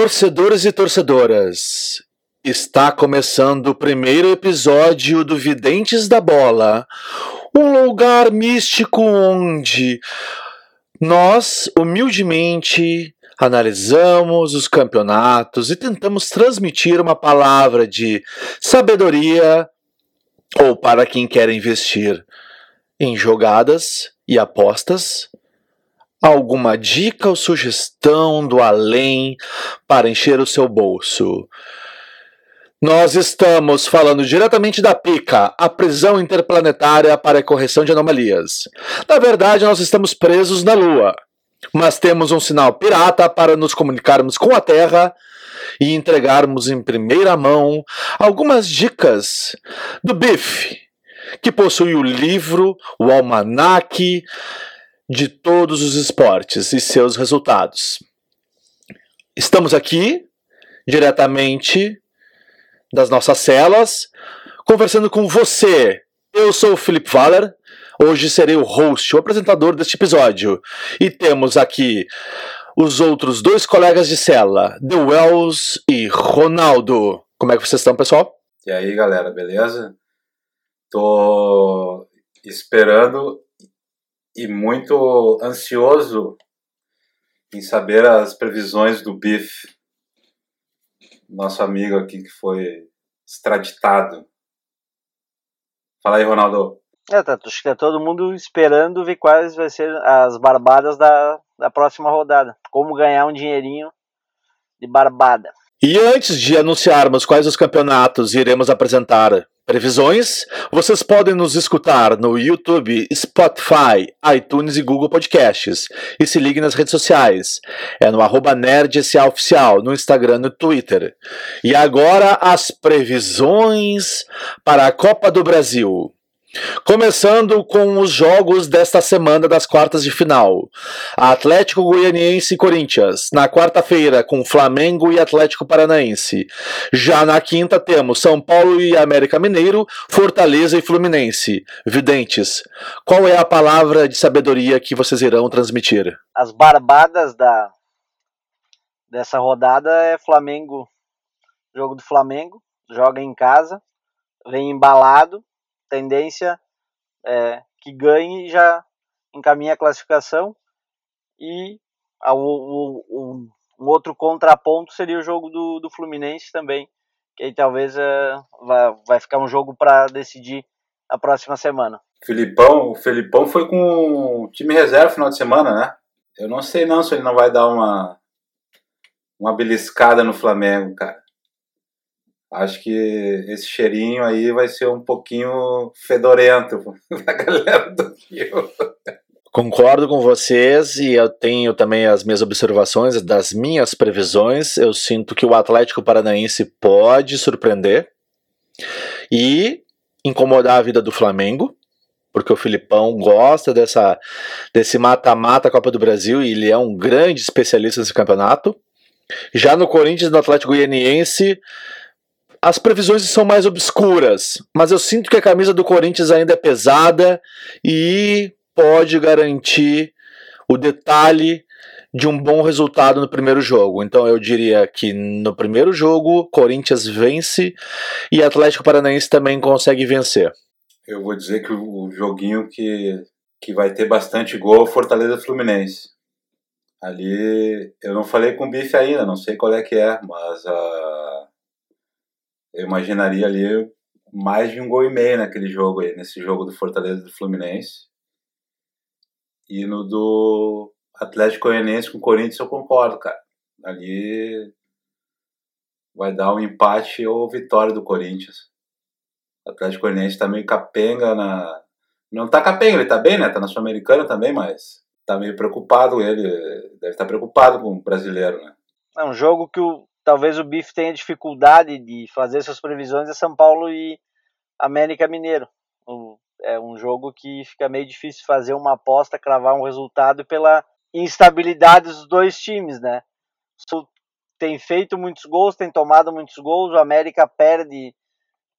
Torcedores e torcedoras, está começando o primeiro episódio do Videntes da Bola, um lugar místico onde nós, humildemente, analisamos os campeonatos e tentamos transmitir uma palavra de sabedoria ou para quem quer investir em jogadas e apostas alguma dica ou sugestão do além para encher o seu bolso. Nós estamos falando diretamente da PICA, a prisão interplanetária para correção de anomalias. Na verdade, nós estamos presos na Lua, mas temos um sinal pirata para nos comunicarmos com a Terra e entregarmos em primeira mão algumas dicas do Biff, que possui o livro, o almanaque, de todos os esportes e seus resultados. Estamos aqui diretamente das nossas celas, conversando com você. Eu sou o Felipe Valer. Hoje serei o host, o apresentador deste episódio. E temos aqui os outros dois colegas de cela, The Wells e Ronaldo. Como é que vocês estão, pessoal? E aí, galera, beleza? Tô esperando e muito ansioso em saber as previsões do Biff, nosso amigo aqui que foi extraditado. Fala aí, Ronaldo. É, tá, acho que tá todo mundo esperando ver quais vai ser as barbadas da, da próxima rodada. Como ganhar um dinheirinho de barbada. E antes de anunciarmos quais os campeonatos iremos apresentar previsões, vocês podem nos escutar no YouTube, Spotify, iTunes e Google Podcasts. E se ligue nas redes sociais. É no arroba Oficial, no Instagram e no Twitter. E agora as previsões para a Copa do Brasil. Começando com os jogos desta semana das quartas de final. Atlético Goianiense e Corinthians, na quarta-feira, com Flamengo e Atlético Paranaense. Já na quinta temos São Paulo e América Mineiro, Fortaleza e Fluminense. Videntes, qual é a palavra de sabedoria que vocês irão transmitir? As barbadas da dessa rodada é Flamengo, jogo do Flamengo, joga em casa, vem embalado tendência é que ganhe já encaminha a classificação. E a, o, o, um outro contraponto seria o jogo do, do Fluminense também, que aí talvez é, vai, vai ficar um jogo para decidir a próxima semana. Filipão, o Felipão foi com o time reserva final de semana, né? Eu não sei não se ele não vai dar uma uma beliscada no Flamengo, cara. Acho que esse cheirinho aí vai ser um pouquinho fedorento pra galera do Rio. Concordo com vocês e eu tenho também as minhas observações das minhas previsões. Eu sinto que o Atlético Paranaense pode surpreender e incomodar a vida do Flamengo, porque o Filipão gosta dessa desse mata-mata Copa do Brasil e ele é um grande especialista nesse campeonato. Já no Corinthians e no Atlético Goianiense, as previsões são mais obscuras, mas eu sinto que a camisa do Corinthians ainda é pesada e pode garantir o detalhe de um bom resultado no primeiro jogo. Então eu diria que no primeiro jogo, Corinthians vence e Atlético Paranaense também consegue vencer. Eu vou dizer que o joguinho que, que vai ter bastante gol é Fortaleza Fluminense. Ali eu não falei com o Bife ainda, não sei qual é que é, mas a. Eu imaginaria ali mais de um gol e meio naquele jogo aí, nesse jogo do Fortaleza do Fluminense. E no do Atlético Goianiense com o Corinthians eu concordo, cara. Ali vai dar um empate ou vitória do Corinthians. O Atlético Goianiense tá meio capenga na. Não tá capenga, ele tá bem, né? Tá na Sul-Americana também, mas tá meio preocupado ele. Deve estar tá preocupado com o brasileiro, né? É um jogo que o talvez o Biff tenha dificuldade de fazer suas previsões é São Paulo e América Mineiro. É um jogo que fica meio difícil fazer uma aposta, cravar um resultado pela instabilidade dos dois times, né? Tem feito muitos gols, tem tomado muitos gols, o América perde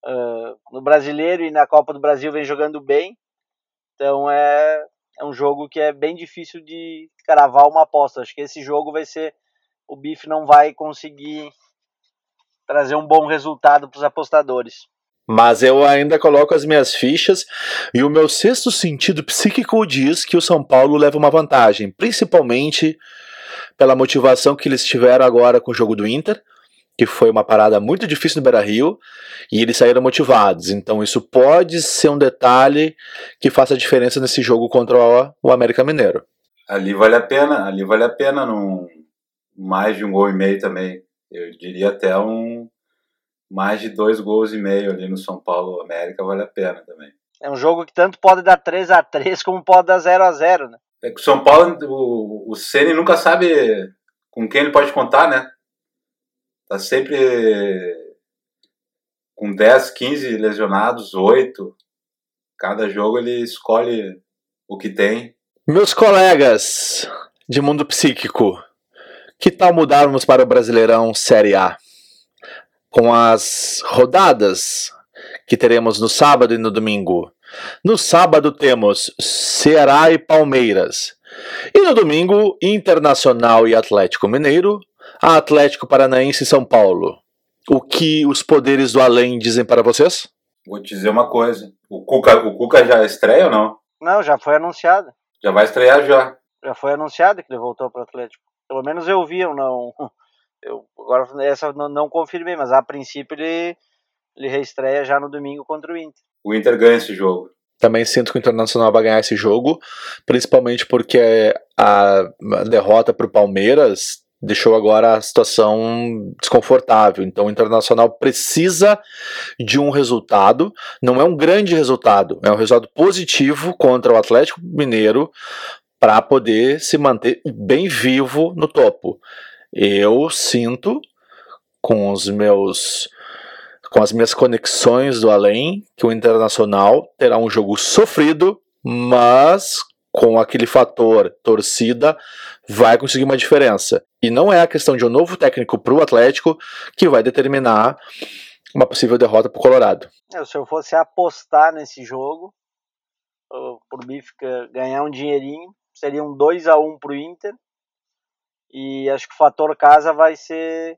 uh, no Brasileiro e na Copa do Brasil vem jogando bem. Então é, é um jogo que é bem difícil de cravar uma aposta. Acho que esse jogo vai ser o Bife não vai conseguir trazer um bom resultado para os apostadores. Mas eu ainda coloco as minhas fichas e o meu sexto sentido psíquico diz que o São Paulo leva uma vantagem, principalmente pela motivação que eles tiveram agora com o jogo do Inter, que foi uma parada muito difícil no Beira-Rio, e eles saíram motivados. Então isso pode ser um detalhe que faça diferença nesse jogo contra o América Mineiro. Ali vale a pena, ali vale a pena num mais de um gol e meio também. Eu diria até um mais de dois gols e meio ali no São Paulo América vale a pena também. É um jogo que tanto pode dar 3 a 3 como pode dar 0 a 0 né? É que o São Paulo, o, o Ceni nunca sabe com quem ele pode contar, né? Tá sempre com 10, 15 lesionados, 8. Cada jogo ele escolhe o que tem. Meus colegas de mundo psíquico, que tal mudarmos para o Brasileirão Série A? Com as rodadas que teremos no sábado e no domingo. No sábado temos Ceará e Palmeiras. E no domingo, Internacional e Atlético Mineiro, Atlético Paranaense e São Paulo. O que os poderes do além dizem para vocês? Vou te dizer uma coisa. O Cuca, o Cuca já estreia ou não? Não, já foi anunciado. Já vai estrear já. Já foi anunciado que ele voltou para o Atlético. Pelo menos eu vi, eu não. Eu, agora essa não, não confirmei, mas a princípio ele, ele reestreia já no domingo contra o Inter. O Inter ganha esse jogo. Também sinto que o Internacional vai ganhar esse jogo, principalmente porque a derrota para o Palmeiras deixou agora a situação desconfortável. Então o Internacional precisa de um resultado, não é um grande resultado, é um resultado positivo contra o Atlético Mineiro para poder se manter bem vivo no topo. Eu sinto com os meus com as minhas conexões do além que o Internacional terá um jogo sofrido, mas com aquele fator torcida vai conseguir uma diferença. E não é a questão de um novo técnico para o Atlético que vai determinar uma possível derrota para o Colorado. É, se eu fosse apostar nesse jogo, por mim ganhar um dinheirinho, seria um 2 a 1 para o Inter. E acho que o fator casa vai ser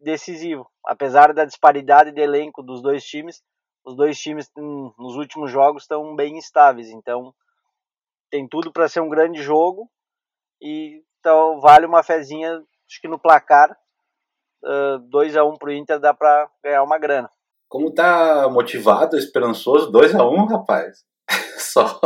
decisivo. Apesar da disparidade de elenco dos dois times, os dois times hum, nos últimos jogos estão bem estáveis. Então tem tudo para ser um grande jogo. E então vale uma fezinha, acho que no placar. Uh, 2 a 1 pro Inter dá para ganhar uma grana. Como tá motivado, esperançoso, 2 a 1 rapaz. Só.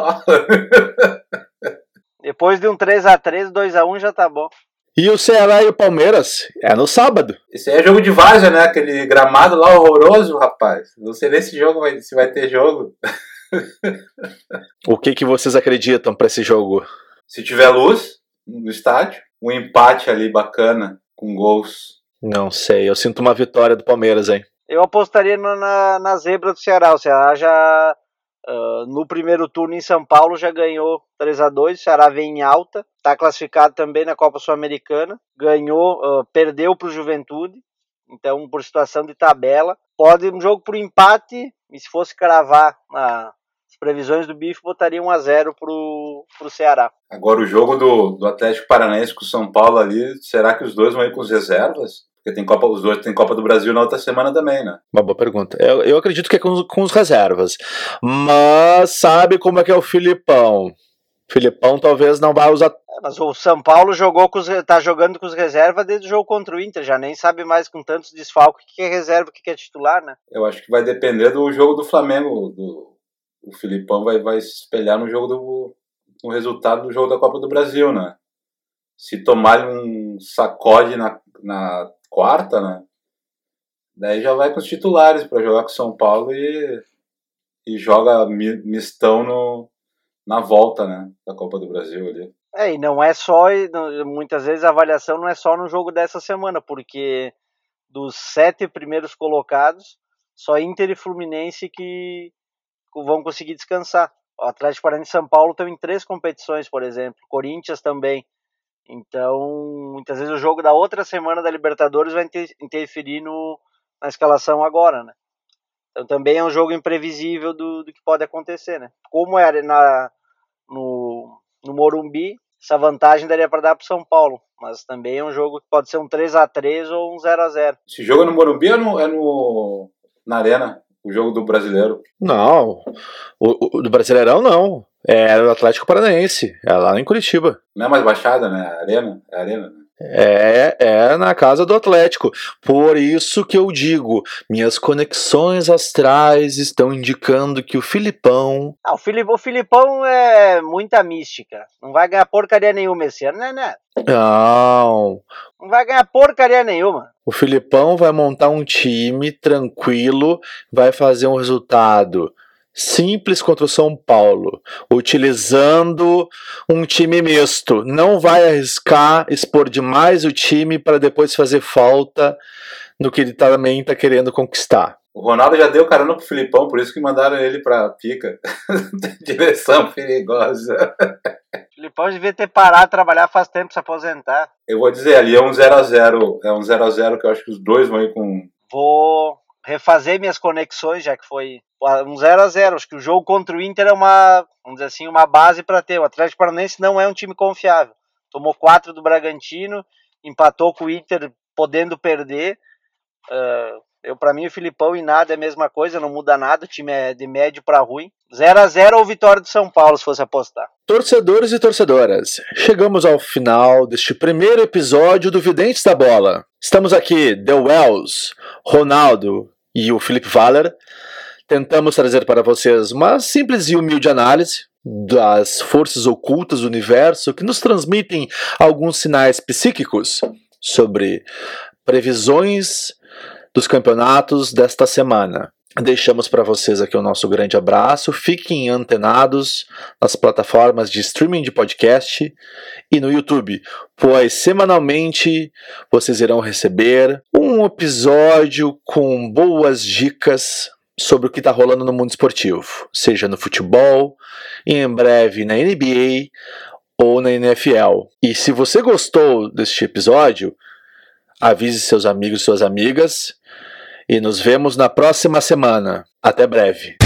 Depois de um 3 a 3 2 a 1 já tá bom. E o Ceará e o Palmeiras é no sábado. Esse aí é jogo de várzea, né? Aquele gramado lá horroroso, rapaz. Não sei nem se jogo vai, se vai ter jogo. o que que vocês acreditam para esse jogo? Se tiver luz no estádio, um empate ali bacana com gols. Não sei, eu sinto uma vitória do Palmeiras, hein? Eu apostaria na, na zebra do Ceará. O Ceará já Uh, no primeiro turno em São Paulo já ganhou 3 a 2 o Ceará vem em alta, está classificado também na Copa Sul-Americana, ganhou, uh, perdeu para o Juventude, então por situação de tabela, pode um jogo por empate, e se fosse cravar as previsões do Bife, botaria 1 a 0 para o Ceará. Agora o jogo do, do Atlético Paranaense com o São Paulo ali, será que os dois vão ir com as reservas? Porque tem Copa, os dois tem Copa do Brasil na outra semana também, né? Uma boa pergunta. Eu, eu acredito que é com, com os reservas. Mas sabe como é que é o Filipão? Filipão talvez não vai usar. É, mas o São Paulo jogou com os, tá jogando com os reservas desde o jogo contra o Inter, já nem sabe mais com tantos desfalques o que é reserva, o que é titular, né? Eu acho que vai depender do jogo do Flamengo. Do, o Filipão vai, vai se espelhar no jogo do. no resultado do jogo da Copa do Brasil, né? Se tomar um sacode na, na quarta, né? Daí já vai com os titulares para jogar com São Paulo e, e joga mistão no, na volta, né? Da Copa do Brasil ali. É, e não é só, muitas vezes a avaliação não é só no jogo dessa semana, porque dos sete primeiros colocados, só Inter e Fluminense que vão conseguir descansar. O Atlético Paranaense e São Paulo estão em três competições, por exemplo. Corinthians também. Então, muitas vezes o jogo da outra semana da Libertadores vai interferir no, na escalação agora, né? Então também é um jogo imprevisível do, do que pode acontecer, né? Como é na, no, no Morumbi, essa vantagem daria para dar para São Paulo. Mas também é um jogo que pode ser um 3 a 3 ou um 0 a 0 Esse jogo é no Morumbi ou no, é no, na Arena? O jogo do brasileiro? Não, o, o do Brasileirão não. É o Atlético Paranaense, é lá em Curitiba. Não é mais baixada, né? Arena? É Arena, né? É, é na casa do Atlético. Por isso que eu digo, minhas conexões astrais estão indicando que o Filipão. Ah, o, Filip, o Filipão é muita mística. Não vai ganhar porcaria nenhuma esse ano, né? né? Não. Não vai ganhar porcaria nenhuma. O Filipão vai montar um time tranquilo, vai fazer um resultado simples contra o São Paulo, utilizando um time misto. Não vai arriscar expor demais o time para depois fazer falta no que ele também está querendo conquistar. O Ronaldo já deu carona pro Filipão, por isso que mandaram ele pra pica. Direção perigosa. O Filipão devia ter parado de trabalhar faz tempo pra se aposentar. Eu vou dizer, ali é um 0x0. É um 0x0 que eu acho que os dois vão ir com. Vou refazer minhas conexões, já que foi um 0 a 0 Acho que o jogo contra o Inter é uma, vamos dizer assim, uma base para ter. O Atlético Paranaense não é um time confiável. Tomou 4 do Bragantino, empatou com o Inter podendo perder. Uh, eu para mim o Filipão e nada é a mesma coisa, não muda nada, o time é de médio para ruim. 0 a 0 ou vitória do São Paulo, se fosse apostar. Torcedores e torcedoras, chegamos ao final deste primeiro episódio do Videntes da Bola. Estamos aqui, The Wells, Ronaldo e o Felipe Valer. Tentamos trazer para vocês uma simples e humilde análise das forças ocultas do universo que nos transmitem alguns sinais psíquicos sobre previsões dos campeonatos desta semana. Deixamos para vocês aqui o nosso grande abraço. Fiquem antenados nas plataformas de streaming de podcast e no YouTube, pois semanalmente vocês irão receber um episódio com boas dicas sobre o que está rolando no mundo esportivo, seja no futebol, e em breve na NBA ou na NFL. E se você gostou deste episódio, avise seus amigos e suas amigas e nos vemos na próxima semana. Até breve.